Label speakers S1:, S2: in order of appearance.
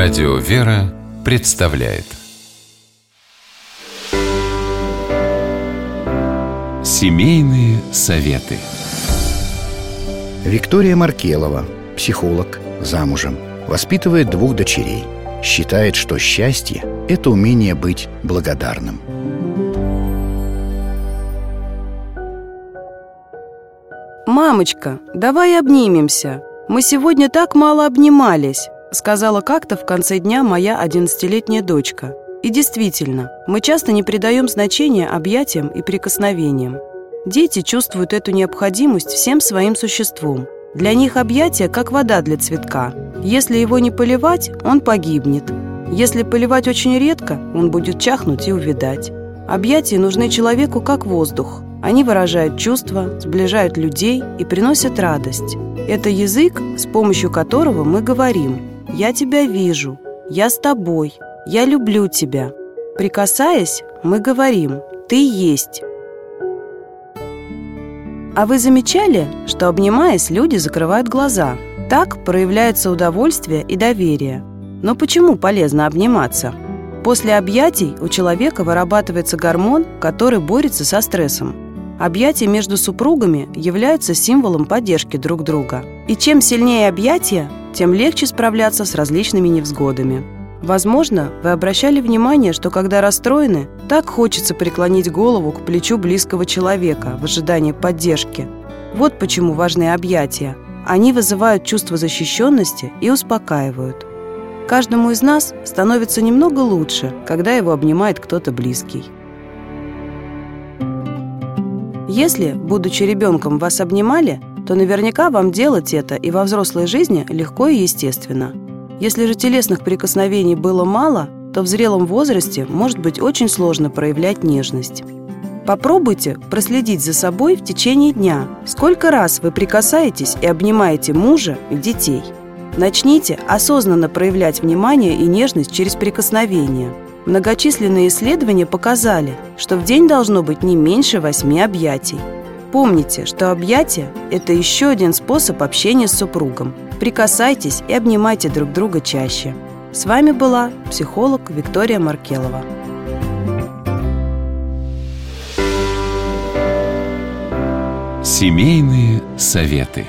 S1: Радио «Вера» представляет Семейные советы
S2: Виктория Маркелова, психолог, замужем, воспитывает двух дочерей. Считает, что счастье – это умение быть благодарным.
S3: «Мамочка, давай обнимемся. Мы сегодня так мало обнимались», сказала как-то в конце дня моя одиннадцатилетняя дочка. И действительно, мы часто не придаем значения объятиям и прикосновениям. Дети чувствуют эту необходимость всем своим существом. Для них объятия как вода для цветка. Если его не поливать, он погибнет. Если поливать очень редко, он будет чахнуть и увядать. Объятия нужны человеку как воздух. Они выражают чувства, сближают людей и приносят радость. Это язык, с помощью которого мы говорим «Я тебя вижу», «Я с тобой», «Я люблю тебя». Прикасаясь, мы говорим «Ты есть». А вы замечали, что обнимаясь, люди закрывают глаза? Так проявляется удовольствие и доверие. Но почему полезно обниматься? После объятий у человека вырабатывается гормон, который борется со стрессом. Объятия между супругами являются символом поддержки друг друга. И чем сильнее объятия, тем легче справляться с различными невзгодами. Возможно, вы обращали внимание, что когда расстроены, так хочется преклонить голову к плечу близкого человека в ожидании поддержки. Вот почему важны объятия. Они вызывают чувство защищенности и успокаивают. Каждому из нас становится немного лучше, когда его обнимает кто-то близкий. Если, будучи ребенком, вас обнимали, то наверняка вам делать это и во взрослой жизни легко и естественно. Если же телесных прикосновений было мало, то в зрелом возрасте может быть очень сложно проявлять нежность. Попробуйте проследить за собой в течение дня, сколько раз вы прикасаетесь и обнимаете мужа и детей. Начните осознанно проявлять внимание и нежность через прикосновение – Многочисленные исследования показали, что в день должно быть не меньше восьми объятий. Помните, что объятие – это еще один способ общения с супругом. Прикасайтесь и обнимайте друг друга чаще. С вами была психолог Виктория Маркелова.
S1: Семейные советы.